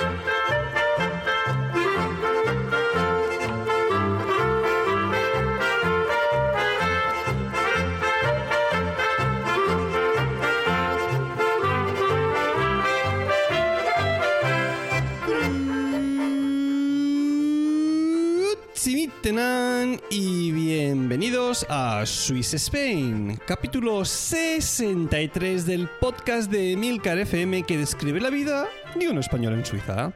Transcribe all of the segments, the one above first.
Thank you. A Swiss Spain, capítulo 63 del podcast de Milcar FM que describe la vida de un español en Suiza.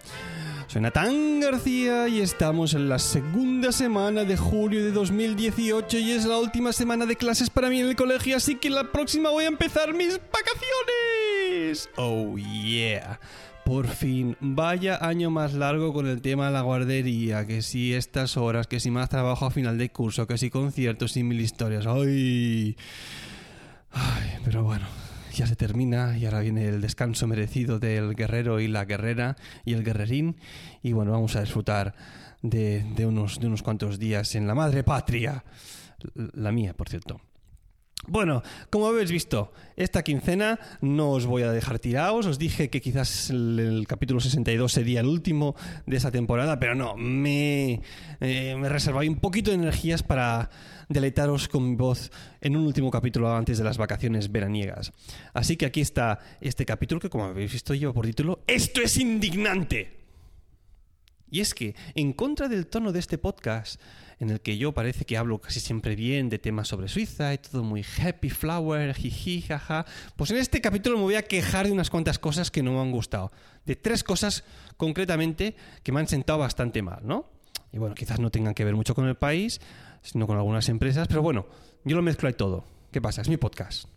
Soy Natán García y estamos en la segunda semana de julio de 2018 y es la última semana de clases para mí en el colegio, así que la próxima voy a empezar mis vacaciones. Oh yeah. Por fin, vaya año más largo con el tema de la guardería, que si estas horas, que si más trabajo a final de curso, que si conciertos y mil historias. ¡Ay! Ay, pero bueno, ya se termina y ahora viene el descanso merecido del guerrero y la guerrera y el guerrerín. Y bueno, vamos a disfrutar de, de unos, de unos cuantos días en la madre patria. La mía, por cierto. Bueno, como habéis visto, esta quincena no os voy a dejar tirados. Os dije que quizás el, capítulo 62 sería el último de esa temporada, pero no, me, eh, me un poquito de energías para deleitaros con mi voz en un último capítulo antes de las vacaciones veraniegas. Así que aquí está este capítulo que, como habéis visto, lleva por título Esto es indignante. Y es que, en contra del tono de este podcast, en el que yo parece que hablo casi siempre bien de temas sobre Suiza y todo muy happy flower, jiji, jaja, pues en este capítulo me voy a quejar de unas cuantas cosas que no me han gustado. De tres cosas concretamente que me han sentado bastante mal, ¿no? Y bueno, quizás no tengan que ver mucho con el país, sino con algunas empresas, pero bueno, yo lo mezclo ahí todo. ¿Qué pasa? Es mi podcast.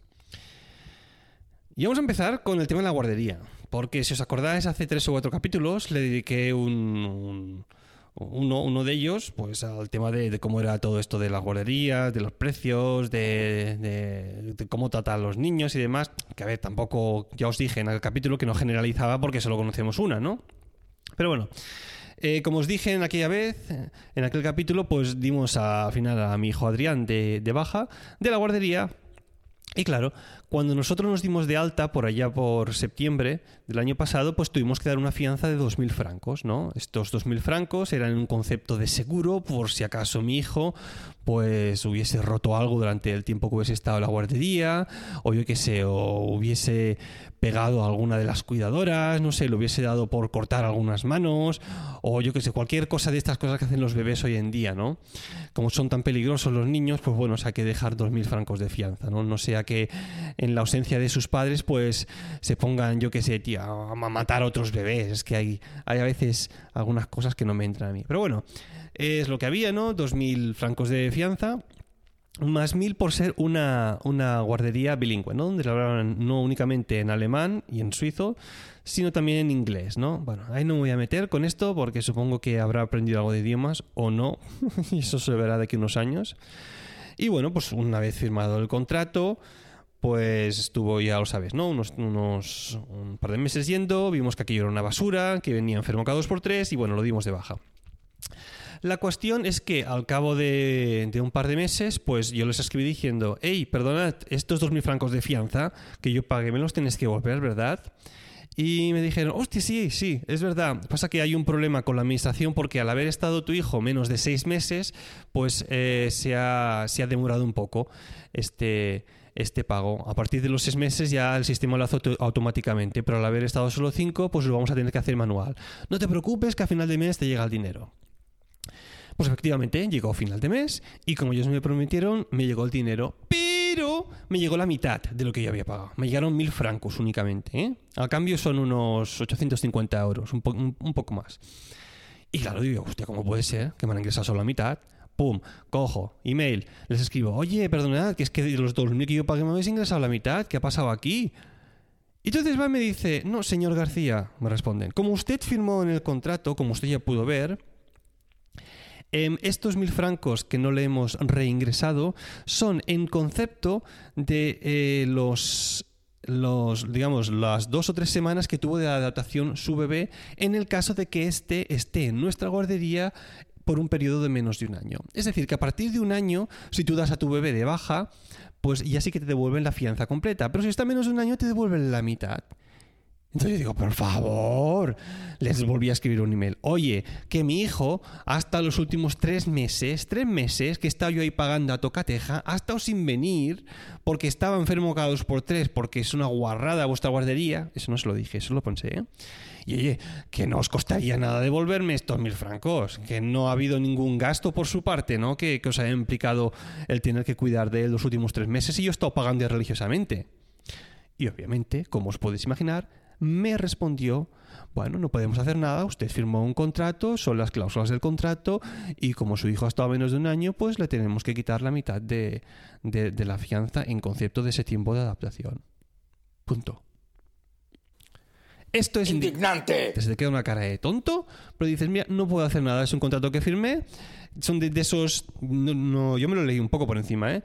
Y vamos a empezar con el tema de la guardería. Porque si os acordáis, hace tres o cuatro capítulos le dediqué un, uno, uno, de ellos, pues al tema de, cómo era todo esto de la guardería, de los precios, de, cómo tratar a los niños y demás. Que a ver, tampoco, ya os dije en el capítulo que no generalizaba porque solo conocemos una, ¿no? Pero bueno. Eh, como os dije en aquella vez, en aquel capítulo, pues dimos al final a mi hijo Adrián de, de baja de la guardería y claro, cuando nosotros nos dimos de alta por allá por septiembre del año pasado, pues tuvimos que dar una fianza de 2.000 francos, ¿no? Estos 2.000 francos eran un concepto de seguro por si acaso mi hijo pues hubiese roto algo durante el tiempo que hubiese estado en la guardería, o yo qué sé, o hubiese pegado a alguna de las cuidadoras, no sé, le hubiese dado por cortar algunas manos, o yo qué sé, cualquier cosa de estas cosas que hacen los bebés hoy en día, ¿no? Como son tan peligrosos los niños, pues bueno, hay que dejar 2.000 francos de fianza, ¿no? No sea que en la ausencia de sus padres, pues se pongan, yo qué sé, tío, a matar a otros bebés. Es que hay, hay a veces algunas cosas que no me entran a mí. Pero bueno, es lo que había, ¿no? 2.000 francos de fianza más mil por ser una, una guardería bilingüe, ¿no? Donde hablaban no únicamente en alemán y en suizo, sino también en inglés, ¿no? Bueno, ahí no me voy a meter con esto porque supongo que habrá aprendido algo de idiomas o no, y eso se verá de aquí unos años. Y bueno, pues una vez firmado el contrato, pues estuvo, ya lo sabes, ¿no? Unos, unos un par de meses yendo, vimos que aquello era una basura, que venía enfermo cada dos por tres y bueno, lo dimos de baja. La cuestión es que al cabo de, un par de meses, pues yo les escribí diciendo, hey, perdonad, estos 2.000 francos de fianza que yo pagué me los tienes que volver, ¿verdad? Y me dijeron, hostia, sí, sí, es verdad. Pasa que hay un problema con la administración porque al haber estado tu hijo menos de seis meses, pues eh, se, ha, se, ha, demorado un poco este, este pago. A partir de los seis meses ya el sistema lo hace automáticamente, pero al haber estado solo cinco, pues lo vamos a tener que hacer manual. No te preocupes que a final de mes te llega el dinero. Pues efectivamente, llegó a final de mes y como ellos me prometieron, me llegó el dinero. Pero me llegó la mitad de lo que yo había pagado. Me llegaron mil francos únicamente. ¿eh? Al cambio son unos 850 euros, un, poco más. Y claro, digo, hostia, ¿cómo puede ser que me han ingresado solo la mitad? Pum, cojo, email, les escribo, oye, perdonad, que es que de los 2.000 que yo pagué me habéis ingresado la mitad, ¿qué ha pasado aquí? Y entonces va y me dice, no, señor García, me responden, como usted firmó en el contrato, como usted ya pudo ver, Em, estos mil francos que no le hemos reingresado son en concepto de eh, los los, digamos, las dos o tres semanas que tuvo de adaptación su bebé en el caso de que éste esté en nuestra guardería por un periodo de menos de un año. Es decir, que a partir de un año, si tú das a tu bebé de baja, pues ya sí que te devuelven la fianza completa, pero si está menos de un año te devuelven la mitad. Entonces yo digo, por favor, les volví a escribir un email. Oye, que mi hijo, hasta los últimos tres meses, tres meses que estaba yo ahí pagando a tocateja, ha estado sin venir porque estaba enfermo cada dos por tres, porque es una guarrada vuestra guardería. Eso no se lo dije, eso lo pensé. ¿eh? Y oye, que no os costaría nada devolverme estos mil francos, que no ha habido ningún gasto por su parte, ¿no? Que, que os haya implicado el tener que cuidar de él los últimos tres meses y yo he estado pagando religiosamente. Y obviamente, como os podéis imaginar, me respondió, bueno, no podemos hacer nada, usted firmó un contrato, son las cláusulas del contrato y como su hijo ha estado menos de un año, pues le tenemos que quitar la mitad de, de, la fianza en concepto de ese tiempo de adaptación. Punto. Esto es indignante. Se te queda una cara de tonto, pero dices, mira, no puedo hacer nada, es un contrato que firmé. Son de, esos. No, yo me lo leí un poco por encima, ¿eh?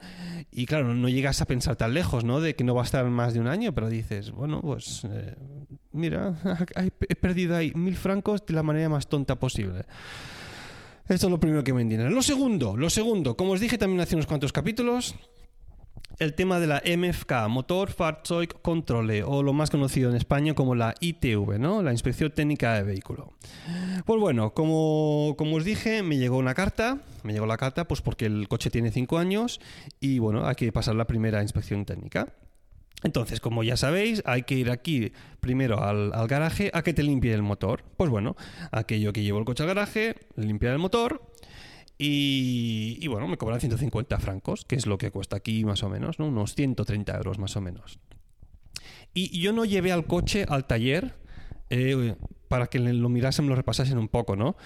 Y claro, no llegas a pensar tan lejos, ¿no? De que no va a estar más de un año, pero dices, bueno, pues. Eh, mira, he perdido ahí mil francos de la manera más tonta posible. Esto es lo primero que me indigna. Lo segundo, lo segundo, como os dije también hace unos cuantos capítulos, el tema de la MFK, Motor Fahrzeug Controle, o lo más conocido en España como la ITV, ¿no? la Inspección Técnica de Vehículo. Pues bueno, como, como os dije, me llegó una carta, me llegó la carta pues porque el coche tiene 5 años y bueno, hay que pasar la primera inspección técnica. Entonces, como ya sabéis, hay que ir aquí primero al, al, garaje a que te limpie el motor. Pues bueno, aquello que llevo el coche al garaje, limpiar el motor, y, bueno, me cobran 150 francos, que es lo que cuesta aquí más o menos, ¿no? unos 130 euros más o menos. Y yo no llevé al coche al taller eh, para que lo mirasen, lo repasasen un poco, ¿no?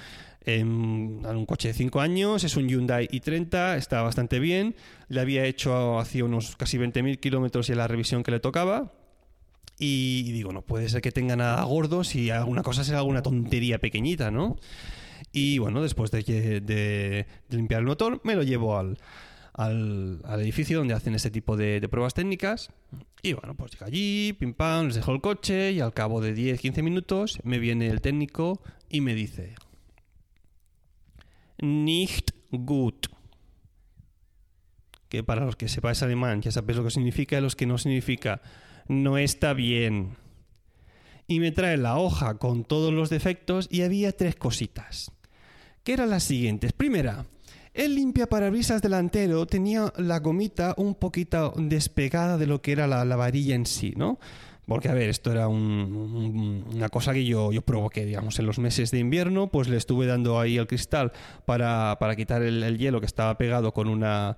En, un coche de 5 años, es un Hyundai i30, está bastante bien. Le había hecho hacía unos casi 20.000 kilómetros y la revisión que le tocaba. Y, digo, no puede ser que tenga nada gordo si alguna cosa será alguna tontería pequeñita, ¿no? Y bueno, después de, limpiar el motor, me lo llevo al, edificio donde hacen este tipo de, pruebas técnicas. Y bueno, pues llega allí, pim pam, les dejo el coche y al cabo de 10-15 minutos me viene el técnico y me dice: Nicht gut. Que para los que sepáis alemán ya sabéis lo que significa, y los que no significa no está bien. Y me trae la hoja con todos los defectos y había tres cositas que eran las siguientes. Primera, el limpia parabrisas delantero tenía la gomita un poquito despegada de lo que era la, varilla en sí, ¿no? Porque, a ver, esto era una cosa que yo, yo provoqué, digamos, en los meses de invierno, pues le estuve dando ahí el cristal para, para quitar el, hielo que estaba pegado con una,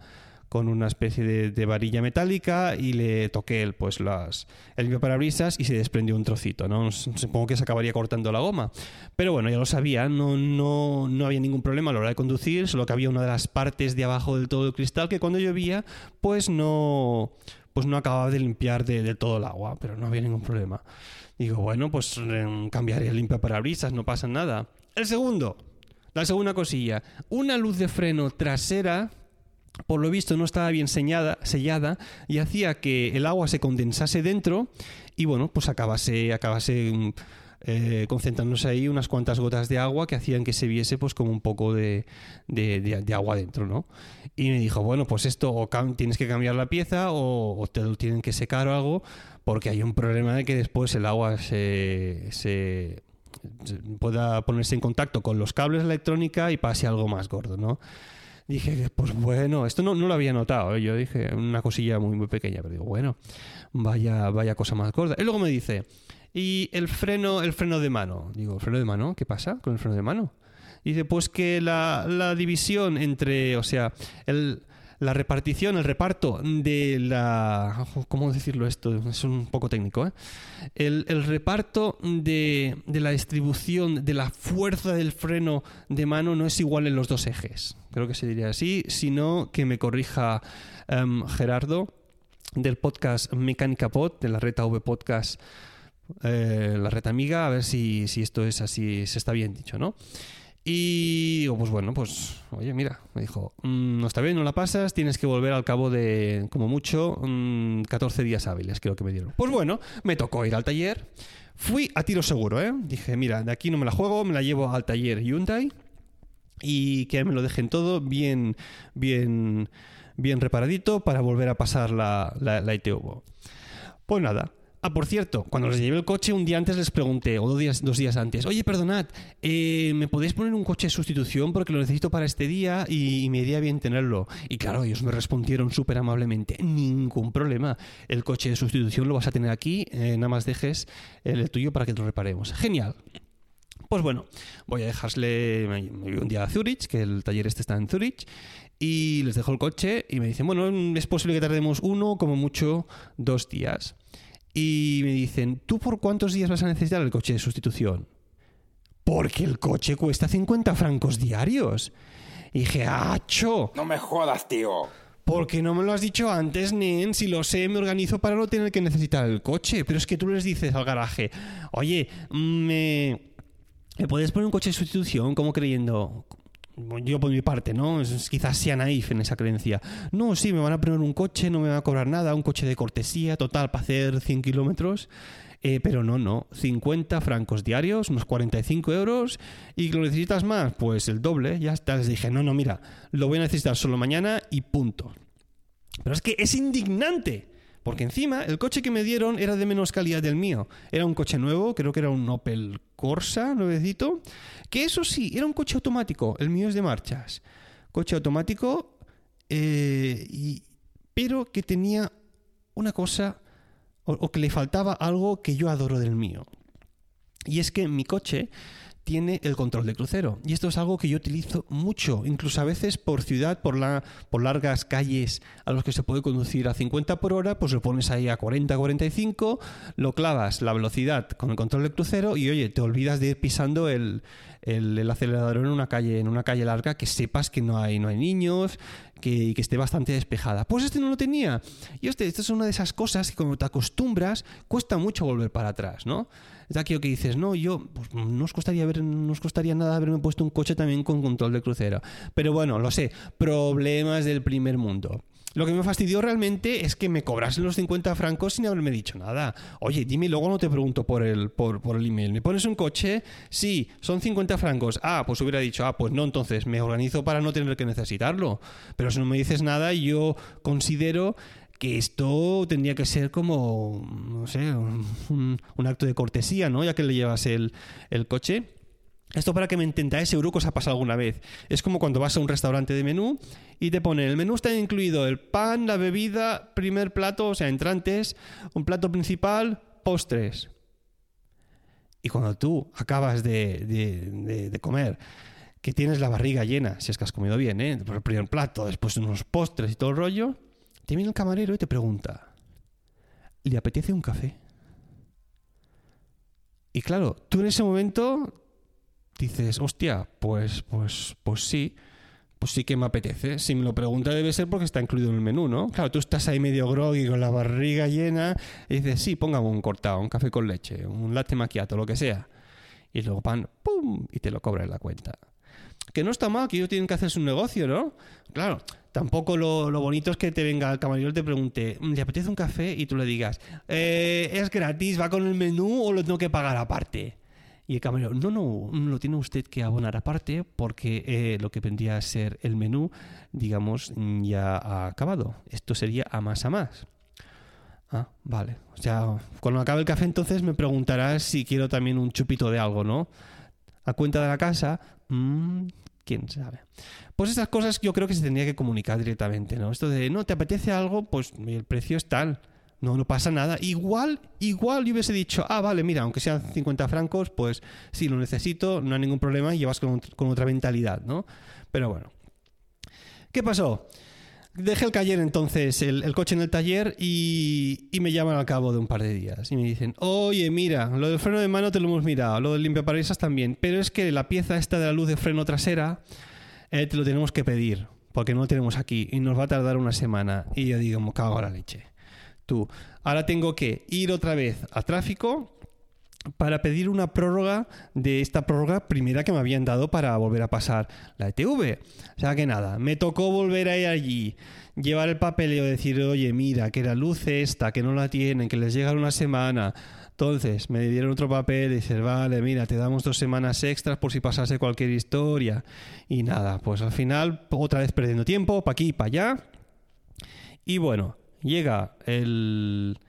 con una especie de, varilla metálica y le toqué el, pues las, el parabrisas y se desprendió un trocito, ¿no? Supongo que se acabaría cortando la goma. Pero bueno, ya lo sabía, no, no, no había ningún problema a la hora de conducir, solo que había una de las partes de abajo del todo el cristal que cuando llovía, pues no, pues no acababa de limpiar del todo el agua, pero no había ningún problema. Digo, bueno, pues em, cambiaré el limpiaparabrisas, no pasa nada. El segundo, la segunda cosilla, una luz de freno trasera por lo visto no estaba bien sellada y hacía que el agua se condensase dentro y bueno, pues acabase, acabase mm, eh, concentrándose ahí unas cuantas gotas de agua que hacían que se viese pues como un poco de, agua dentro, ¿no? Y me dijo, bueno, pues esto o tienes que cambiar la pieza o, te lo tienen que secar o algo porque hay un problema de que después el agua se, pueda ponerse en contacto con los cables de electrónica y pase algo más gordo, ¿no? Dije, pues bueno, esto no, no lo había notado. ¿eh? Yo dije una cosilla muy, muy pequeña, pero digo, bueno, vaya, vaya cosa más gorda. Y luego me dice, ¿y el freno, el freno de mano? Digo, ¿el freno de mano? ¿Qué pasa con el freno de mano? Dice, pues que la, la división entre, o sea, el, la repartición, el reparto de la... ¿Cómo decirlo esto? Es un poco técnico. ¿eh? El, reparto de, la distribución de la fuerza del freno de mano no es igual en los dos ejes. Creo que se diría así, sino que me corrija em, Gerardo del podcast Mecánica Pod, de la Reta V Podcast, eh, la Reta Amiga, a ver si, si esto es así, se está bien dicho, ¿no? Y digo, pues bueno, pues, oye, mira, me dijo, mm, no está bien, no la pasas, tienes que volver al cabo de, como mucho, 14 mm, días hábiles, creo que me dieron. Pues bueno, me tocó ir al taller. Fui a tiro seguro, ¿eh? Dije, mira, de aquí no me la juego, me la llevo al taller Hyundai y que me lo dejen todo bien, bien, bien reparadito para volver a pasar la, la, la. Pues nada, Ah, por cierto, cuando les llevé el coche, un día antes les pregunté, o dos días, dos días antes, oye, perdonad, eh, ¿me podéis poner un coche de sustitución porque lo necesito para este día y, me iría bien tenerlo? Y claro, ellos me respondieron súper amablemente, ningún problema, el coche de sustitución lo vas a tener aquí, eh, nada más dejes el tuyo para que lo reparemos. Genial. Pues bueno, voy a dejarle, un día a Zurich, que el taller este está en Zurich, y les dejo el coche y me dicen, bueno, es posible que tardemos uno, como mucho, dos días y me dicen, ¿tú por cuántos días vas a necesitar el coche de sustitución? Porque el coche cuesta 50 francos diarios. Y dije, ¡acho! No me jodas, tío. ¿Por qué no me lo has dicho antes, Nen? Si lo sé, me organizo para no tener que necesitar el coche. Pero es que tú les dices al garaje, oye, me... ¿Me puedes poner un coche de sustitución? Como creyendo, yo por mi parte, ¿no? quizás sea naif en esa creencia. No, sí, me van a poner un coche, no me va a cobrar nada, un coche de cortesía, total, para hacer 100 kilómetros. Eh, pero no, no, 50 francos diarios, unos 45 euros, y lo necesitas más, pues el doble, ya está. Les dije, no, no, mira, lo voy a necesitar solo mañana y punto. Pero es que es indignante. Porque encima el coche que me dieron era de menos calidad del mío. Era un coche nuevo, creo que era un Opel Corsa, nuevecito. Que eso sí, era un coche automático. El mío es de marchas. Coche automático, eh, pero que tenía una cosa, o que le faltaba algo que yo adoro del mío. Y es que mi coche tiene el control de crucero. Y esto es algo que yo utilizo mucho, incluso a veces por ciudad, por, la, por largas calles a los que se puede conducir a 50 por hora, pues lo pones ahí a 40, 45, lo clavas la velocidad con el control de crucero y oye, te olvidas de ir pisando el, el, acelerador en una calle, en una calle larga que sepas que no hay, no hay niños, que, que esté bastante despejada. Pues este no lo tenía. Y este, esta es una de esas cosas que cuando te acostumbras cuesta mucho volver para atrás, ¿no? Es aquello que dices, no, yo, pues no os costaría, ver, no os costaría nada haberme puesto un coche también con control de crucero. Pero bueno, lo sé, problemas del primer mundo. Lo que me fastidió realmente es que me cobrasen los 50 francos sin haberme dicho nada. Oye, dime, luego no te pregunto por el, por, por el email. ¿Me pones un coche? Sí, son 50 francos. Ah, pues hubiera dicho, ah, pues no, entonces me organizo para no tener que necesitarlo. Pero si no me dices nada, yo considero que esto tendría que ser como, no sé, un, acto de cortesía, ¿no? Ya que le llevas el, coche. Esto para que me entendáis, seguro que os ha pasado alguna vez. Es como cuando vas a un restaurante de menú y te ponen el menú está incluido el pan, la bebida, primer plato, o sea, entrantes, un plato principal, postres. Y cuando tú acabas de, de, comer, que tienes la barriga llena, si es que has comido bien, ¿eh? El primer plato, después unos postres y todo el rollo, te viene el camarero y te pregunta, ¿le apetece un café? Y claro, tú en ese momento dices, hostia, pues, pues, pues sí, pues sí que me apetece. Si me lo pregunta debe ser porque está incluido en el menú, ¿no? Claro, tú estás ahí medio groggy con la barriga llena y dices, sí, póngame un cortado, un café con leche, un latte macchiato, lo que sea. Y luego pan, ¡pum! y te lo cobra en la cuenta. Que no está mal, que ellos tienen que hacer su negocio, ¿no? Claro, tampoco lo, bonito es que te venga el camarero y te pregunte, mm, ¿le apetece un café? Y tú le digas, eh, ¿es gratis? ¿Va con el menú o lo tengo que pagar aparte? Y el camarero, no, no, lo tiene usted que abonar aparte porque eh, lo que vendría a ser el menú, digamos, ya ha acabado. Esto sería a más a más. Ah, vale. O sea, cuando acabe el café entonces me preguntarás si quiero también un chupito de algo, ¿no? A cuenta de la casa, mmm, quién sabe. Pues esas cosas yo creo que se tendría que comunicar directamente, ¿no? Esto de, no, ¿te apetece algo? Pues el precio es tal. No, no pasa nada. Igual, igual yo hubiese dicho, ah, vale, mira, aunque sean 50 francos, pues sí, lo necesito, no hay ningún problema y llevas con, con otra mentalidad, ¿no? Pero bueno. ¿Qué pasó? Dejé el taller entonces, el, coche en el taller y, me llaman al cabo de un par de días y me dicen, oye, mira, lo del freno de mano te lo hemos mirado, lo del limpiaparabrisas también, pero es que la pieza esta de la luz de freno trasera eh, te lo tenemos que pedir porque no lo tenemos aquí y nos va a tardar una semana. Y yo digo, me cago a la leche. Tú, ahora tengo que ir otra vez a tráfico para pedir una prórroga de esta prórroga primera que me habían dado para volver a pasar la ETV. O sea que nada, me tocó volver a ir allí, llevar el papeleo, decir, oye, mira, que la luz esta, que no la tienen, que les llega una semana. Entonces me dieron otro papel y dices, vale, mira, te damos dos semanas extras por si pasase cualquier historia. Y nada, pues al final, otra vez perdiendo tiempo, para aquí, para allá. Y bueno, llega el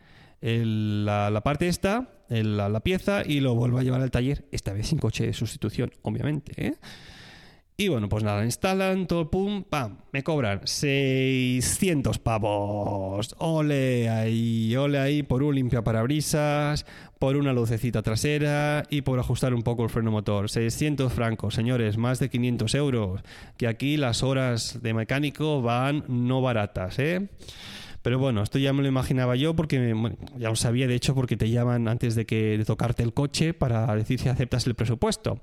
la, la, parte esta, la, pieza, y lo vuelvo a llevar al taller, esta vez sin coche de sustitución, obviamente. ¿eh? Y bueno, pues nada, instalan todo, pum, pam, me cobran 600 pavos. Ole ahí, ole ahí por un limpia parabrisas, por una lucecita trasera y por ajustar un poco el freno motor. 600 francos, señores, más de 500 euros. Que aquí las horas de mecánico van no baratas, ¿eh? Pero bueno, esto ya me lo imaginaba yo porque ya lo sabía de hecho porque te llaman antes de que tocarte el coche para decir si aceptas el presupuesto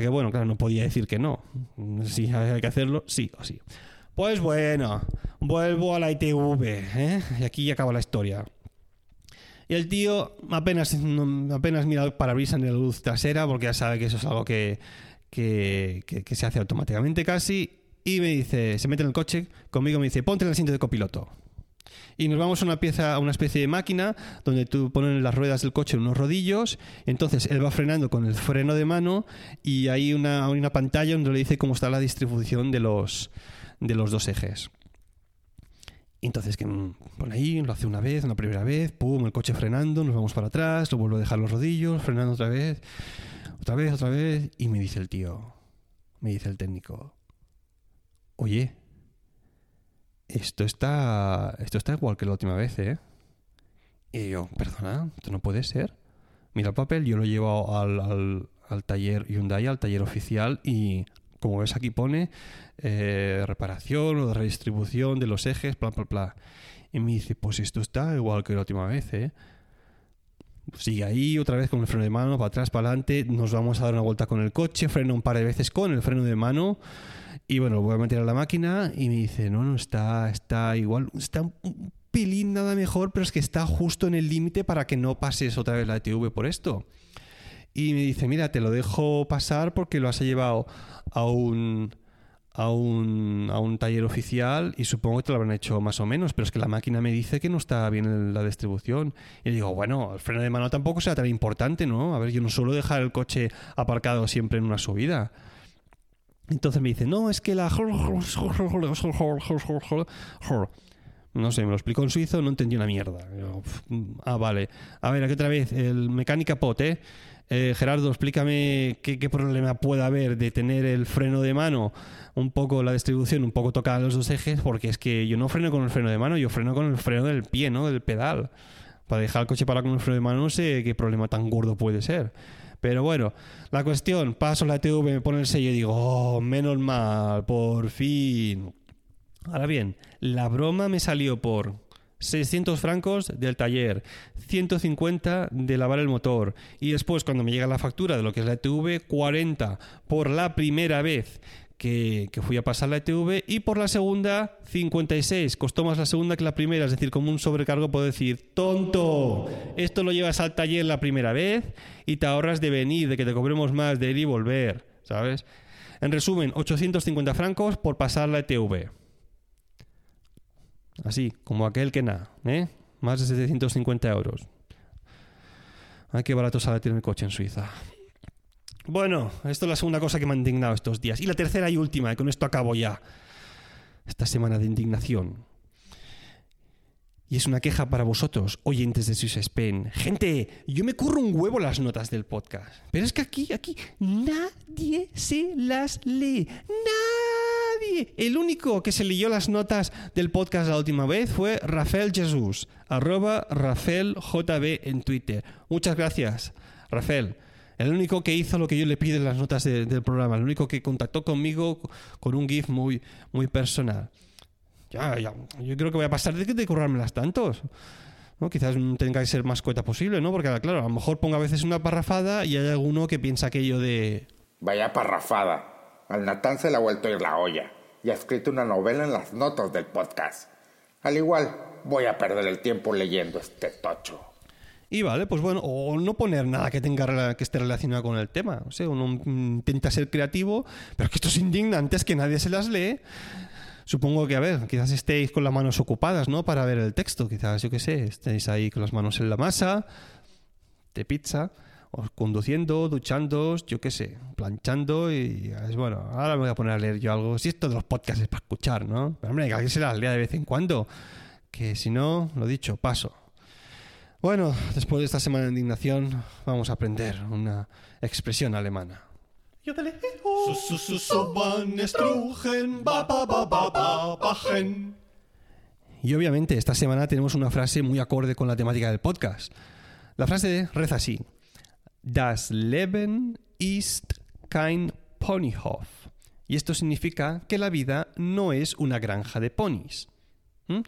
que bueno, claro, no podía decir que no. Si hay que hacerlo, sí o sí. Pues bueno, vuelvo a la ITV, ¿eh? Y aquí ya acaba la historia. Y el tío apenas, apenas mira el parabrisas en la luz trasera, porque ya sabe que eso es algo que, que, se hace automáticamente casi. Y me dice, se mete en el coche conmigo me dice, ponte el asiento de copiloto y nos vamos a una pieza, a una especie de máquina donde tú pones las ruedas del coche en unos rodillos, entonces él va frenando con el freno de mano y hay una, una pantalla donde le dice cómo está la distribución de los, de los dos ejes. entonces que pone ahí, lo hace una vez, una primera vez, pum, el coche frenando, nos vamos para atrás, lo vuelvo a dejar los rodillos, frenando otra vez, otra vez, otra vez, y me dice el tío, me dice el técnico, oye, esto está, esto está igual que la última vez, ¿eh? Y yo, perdona, esto no puede ser. Mira el papel, yo lo llevo al, al, al taller Hyundai, al taller oficial, y como ves aquí pone eh, reparación o redistribución de los ejes, bla, bla, bla. Y me dice, pues esto está igual que la última vez, ¿eh? Sigue ahí otra vez con el freno de mano, para atrás, para adelante, nos vamos a dar una vuelta con el coche, freno un par de veces con el freno de mano y bueno, lo voy a meter a la máquina y me dice, no, no, está, está igual, está un pilín nada mejor, pero es que está justo en el límite para que no pases otra vez la ETV por esto. Y me dice, mira, te lo dejo pasar porque lo has llevado a un, a un, a un taller oficial y supongo que te lo habrán hecho más o menos, pero es que la máquina me dice que no está bien la distribución. Y digo, bueno, el freno de mano tampoco será tan importante, ¿no? A ver, yo no suelo dejar el coche aparcado siempre en una subida. Entonces me dice, no, es que la... No sé, me lo explicó en suizo, no entendí una mierda. ah, vale. A ver, aquí otra vez, el mecánica pot, ¿eh? Gerardo, explícame qué, qué, problema puede haber de tener el freno de mano, un poco la distribución, un poco tocada los dos ejes, porque es que yo no freno con el freno de mano, yo freno con el freno del pie, ¿no? Del pedal. Para dejar el coche parado con el freno de mano no sé qué problema tan gordo puede ser. Pero bueno, la cuestión, paso la TV, me pone el sello y digo, oh, menos mal, por fin. Ahora bien, la broma me salió por 600 francos del taller, 150 de lavar el motor y después cuando me llega la factura de lo que es la TV, 40 por la primera vez que, fui a pasar la ETV y por la segunda 56. Costó más la segunda que la primera, es decir, como un sobrecargo puedo decir, tonto, esto lo llevas al taller la primera vez y te ahorras de venir, de que te cobremos más, de ir y volver, ¿sabes? En resumen, 850 francos por pasar la ETV. Así, como aquel que nada, ¿eh? Más de 750 euros. Ay, qué barato sale tener coche en Suiza. Bueno, esto es la segunda cosa que me ha indignado estos días. Y la tercera y última, y con esto acabo ya. Esta semana de indignación. Y es una queja para vosotros, oyentes de Swiss Spain. Gente, yo me curro un huevo las notas del podcast. Pero es que aquí, aquí, nadie se las lee. Nadie. El único que se leyó las notas del podcast la última vez fue Rafael Jesús, arroba Rafael JB en Twitter. Muchas gracias, Rafael. El único que hizo lo que yo le pido en las notas del programa, el único que contactó conmigo con un GIF muy, muy personal. Ya, ya, yo creo que voy a pasar de, de currármelas tantos. ¿no? Quizás tenga que ser más cueta posible, ¿no? Porque, claro, a lo mejor pongo a veces una parrafada y hay alguno que piensa aquello de... Vaya parrafada. Al Natán se le ha vuelto a ir la olla y ha escrito una novela en las notas del podcast. Al igual, voy a perder el tiempo leyendo este tocho. Y vale, pues bueno, o no poner nada que tenga que esté relacionado con el tema. O sea, uno intenta ser creativo, pero que esto es indignante, es que nadie se las lee. Supongo que, a ver, quizás estéis con las manos ocupadas, ¿no? Para ver el texto, quizás, yo qué sé, estéis ahí con las manos en la masa, de pizza, o conduciendo, duchando, yo qué sé, planchando y es bueno, ahora me voy a poner a leer yo algo. Si esto de los podcasts es para escuchar, ¿no? Pero hombre, que alguien se las lea de vez en cuando, que si no, lo dicho, paso. Bueno, después de esta semana de indignación, vamos a aprender una expresión alemana. Y obviamente esta semana tenemos una frase muy acorde con la temática del podcast. La frase reza así. Das Leben ist kein Ponyhof. Y esto significa que la vida no es una granja de ponis. ¿Mm?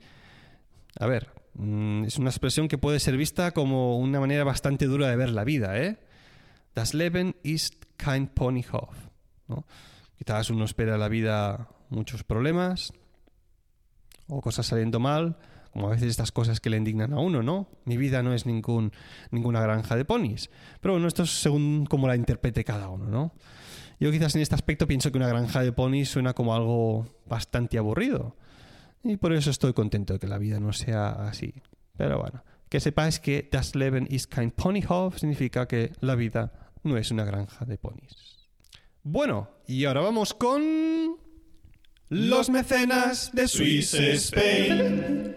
A ver, mm, es una expresión que puede ser vista como una manera bastante dura de ver la vida, ¿eh? Das Leben ist kein Ponyhof. ¿no? Quizás uno espera la vida muchos problemas o cosas saliendo mal, como a veces estas cosas que le indignan a uno, ¿no? Mi vida no es ninguna granja de ponis. Pero bueno, esto es según cómo la interprete cada uno, ¿no? Yo quizás en este aspecto pienso que una granja de ponis suena como algo bastante aburrido. Y por eso estoy contento de que la vida no sea así. Pero bueno, que sepáis que Das Leben ist kein Ponyhof significa que la vida no es una granja de ponis. Bueno, y ahora vamos con... Los mecenas de Swiss Spain.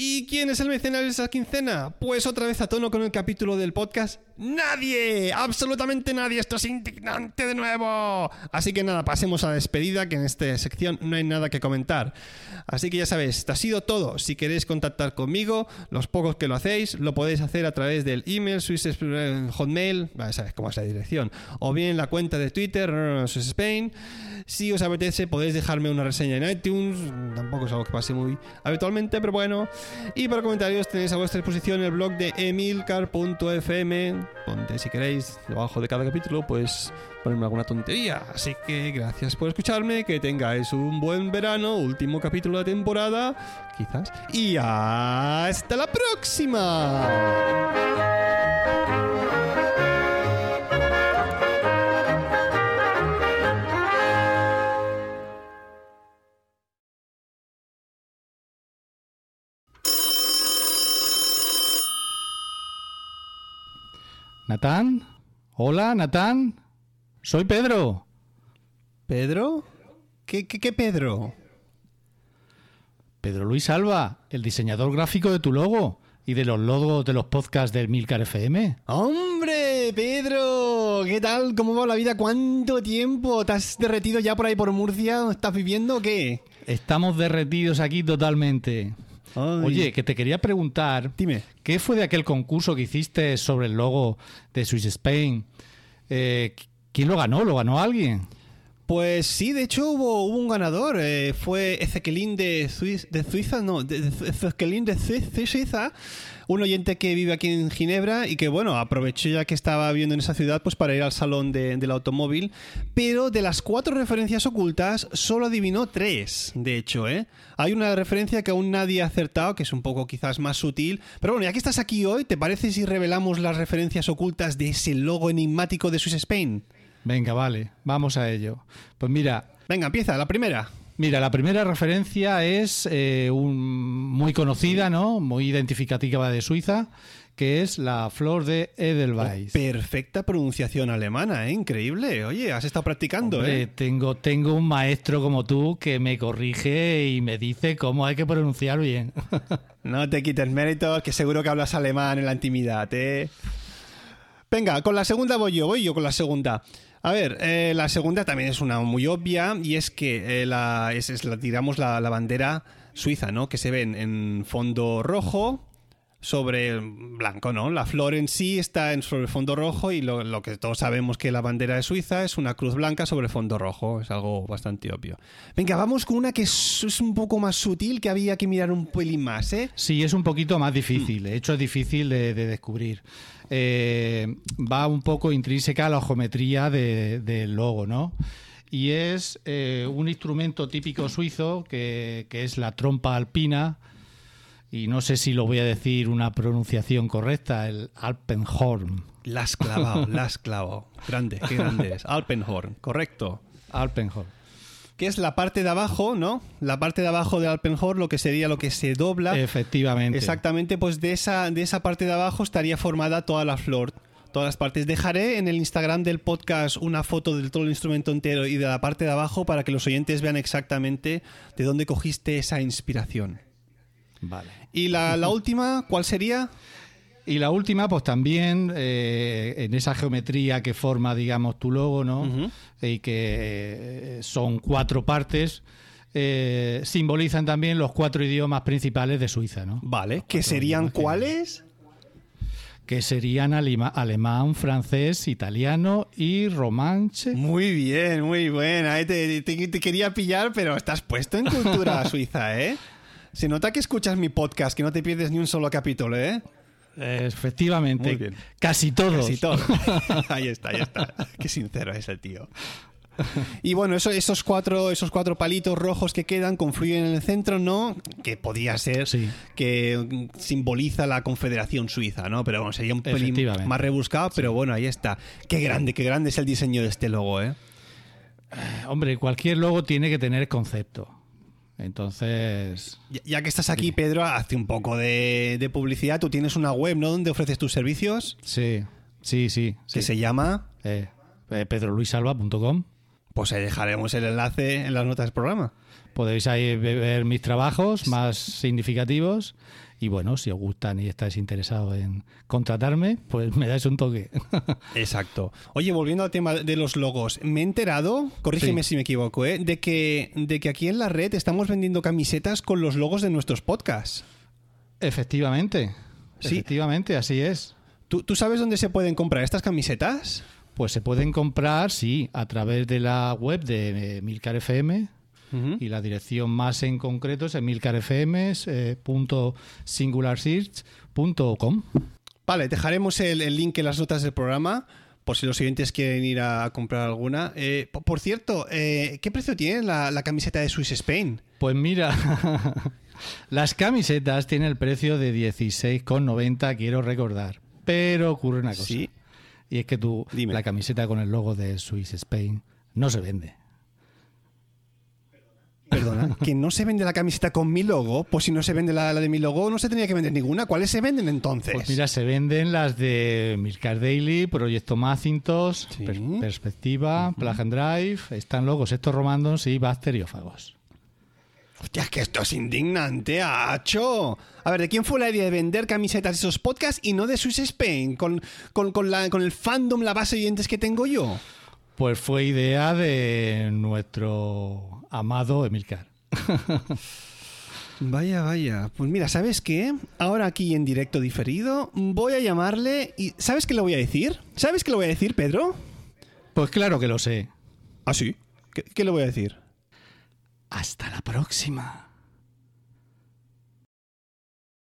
¿Y quién es el mecenas de esa quincena? Pues otra vez a tono con el capítulo del podcast. ¡Nadie! ¡Absolutamente nadie! ¡Esto es indignante de nuevo! Así que nada, pasemos a la despedida, que en esta sección no hay nada que comentar. Así que ya sabéis, esto ha sido todo. Si queréis contactar conmigo, los pocos que lo hacéis, lo podéis hacer a través del email, Swiss Hotmail, ya sabéis cómo es la dirección, o bien la cuenta de Twitter, Swiss Spain. Si os apetece, podéis dejarme una reseña en iTunes. Tampoco es algo que pase muy habitualmente, pero bueno. Y para comentarios tenéis a vuestra disposición el blog de emilcar.fm, donde si queréis, debajo de cada capítulo, pues ponerme alguna tontería. Así que gracias por escucharme, que tengáis un buen verano, último capítulo de temporada, quizás. Y hasta la próxima. Natán, hola, Natán, soy Pedro. ¿Pedro? ¿Qué, qué, qué Pedro? Pedro Luis Alba, el diseñador gráfico de tu logo y de los logos de los podcasts del Milcar FM. ¡Hombre, Pedro! ¿Qué tal? ¿Cómo va la vida? ¿Cuánto tiempo? ¿Te has derretido ya por ahí por Murcia? ¿Estás viviendo o qué? Estamos derretidos aquí totalmente. Ay. Oye, que te quería preguntar, Dime. ¿qué fue de aquel concurso que hiciste sobre el logo de Swiss Spain? Eh, ¿Quién lo ganó? ¿Lo ganó alguien? Pues sí, de hecho hubo, un ganador. eh, fue Ezequielín de, Suiz- de Suiza, no, de, de Suiza, un oyente que vive aquí en Ginebra y que, bueno, aprovechó ya que estaba viviendo en esa ciudad pues para ir al salón de- del automóvil. Pero de las cuatro referencias ocultas, solo adivinó tres, de hecho, ¿eh? Hay una referencia que aún nadie ha acertado, que es un poco quizás más sutil. Pero bueno, ya que estás aquí hoy, ¿te parece si revelamos las referencias ocultas de ese logo enigmático de Swiss Spain? Venga, vale, vamos a ello. Pues mira, Venga, empieza, la primera. Mira, la primera referencia es eh, un- muy conocida, ¿no? Muy identificativa de Suiza, que es la flor de Edelweiss. Perfecta pronunciación alemana, ¿eh? Increíble. Oye, has estado practicando, Hombre, ¿eh? tengo, tengo un maestro como tú que me corrige y me dice cómo hay que pronunciar bien. No te quites méritos, que seguro que hablas alemán en la intimidad, ¿eh? Venga, con la segunda voy yo, voy yo con la segunda. A ver, eh, la segunda también es una muy obvia y es que eh, la, es, es la, digamos, la, la bandera suiza, ¿no? Que se ve en, en fondo rojo sobre blanco, ¿no? La flor en sí está en sobre fondo rojo y lo, lo que todos sabemos que la bandera de Suiza es una cruz blanca sobre fondo rojo. Es algo bastante obvio. Venga, vamos con una que es, es un poco más sutil, que había que mirar un pelín más, ¿eh? Sí, es un poquito más difícil. De hecho, es difícil de, de descubrir. Eh, va un poco intrínseca a la geometría de- del logo, ¿no? Y es eh, un instrumento típico suizo que, que es la trompa alpina. Y no sé si lo voy a decir una pronunciación correcta, el Alpenhorn. La has clavado, la has clavado. Grande, qué grande es. Alpenhorn, correcto. Alpenhorn. Que es la parte de abajo, ¿no? La parte de abajo del Alpenhorn, lo que sería lo que se dobla. Efectivamente. Exactamente, pues de esa, de esa parte de abajo estaría formada toda la flor. Todas las partes. Dejaré en el Instagram del podcast una foto del todo el instrumento entero y de la parte de abajo para que los oyentes vean exactamente de dónde cogiste esa inspiración. Vale. ¿Y la, la última, cuál sería? Y la última, pues también eh, en esa geometría que forma, digamos, tu logo, ¿no? Y que eh, son cuatro partes, eh, simbolizan también los cuatro idiomas principales de Suiza, ¿no? Vale, ¿que serían cuáles? Que serían alemán, francés, italiano y romanche. Muy bien, muy buena. eh. Te, te- te quería pillar, pero estás puesto en cultura suiza, ¿eh? Se nota que escuchas mi podcast, que no te pierdes ni un solo capítulo, ¿eh? Eh, efectivamente, Muy bien. casi todos. Casi todo. ahí está, ahí está. Qué sincero es el tío. Y bueno, eso, esos, cuatro, esos cuatro palitos rojos que quedan confluyen en el centro, ¿no? Que podía ser Sí. que simboliza la Confederación Suiza, ¿no? Pero bueno, sería un pelín más rebuscado, pero bueno, ahí está. Qué grande, qué grande es el diseño de este logo, ¿eh? Hombre, cualquier logo tiene que tener concepto. Entonces, Ya- Ya que estás aquí, Pedro, hace un poco de, de publicidad. Tú tienes una web, ¿no? Donde ofreces tus servicios, sí, sí, sí. que sí. se llama... Eh, eh, pedroluisalva.com. Pues ahí dejaremos el enlace en las notas del programa. Podéis ahí ve- ver mis trabajos más significativos. Y bueno, si os gustan y estáis interesados en contratarme, pues me dais un toque. Exacto. Oye, volviendo al tema de los logos, me he enterado, corrígeme Sí. si me equivoco, ¿eh? de, que, de que aquí en la red estamos vendiendo camisetas con los logos de nuestros podcasts. efectivamente, Sí. efectivamente, así es. ¿Tú, tú sabes dónde se pueden comprar estas camisetas? Pues se pueden comprar, sí, a través de la web de Milcar FM. Y la dirección más en concreto es emilcarfm.singularsearch.com. Vale, dejaremos el, el link en las notas del programa por si los oyentes quieren ir a comprar alguna. Eh, po- por cierto, eh, ¿qué precio tiene la, la camiseta de Swiss Spain? Pues mira, las camisetas tienen el precio de 16,90, quiero recordar. Pero ocurre una cosa. Sí. Y es que tú, Dime. la camiseta con el logo de Swiss Spain no se vende. Perdona, que no se vende la camiseta con mi logo, pues si no se vende la, la de mi logo, no se tenía que vender ninguna. ¿Cuáles se venden entonces? Pues mira, se venden las de Milcar Daily, Proyecto Macintosh, Sí. Per- Perspectiva, Plug and Drive, están logos estos Romandons y Bacteriófagos. Hostia, es que esto es indignante, Acho. A ver, ¿de quién fue la idea de vender camisetas de esos podcasts y no de Swiss Spain? Con, con, con la, con el fandom, la base de oyentes que tengo yo. Pues fue idea de nuestro amado Emilcar. Vaya, vaya. Pues mira, ¿sabes qué? Ahora aquí en directo diferido voy a llamarle y ¿sabes qué le voy a decir? ¿Sabes qué le voy a decir, Pedro? Pues claro que lo sé. ¿Ah, sí? ¿Qué, qué le voy a decir? Hasta la próxima.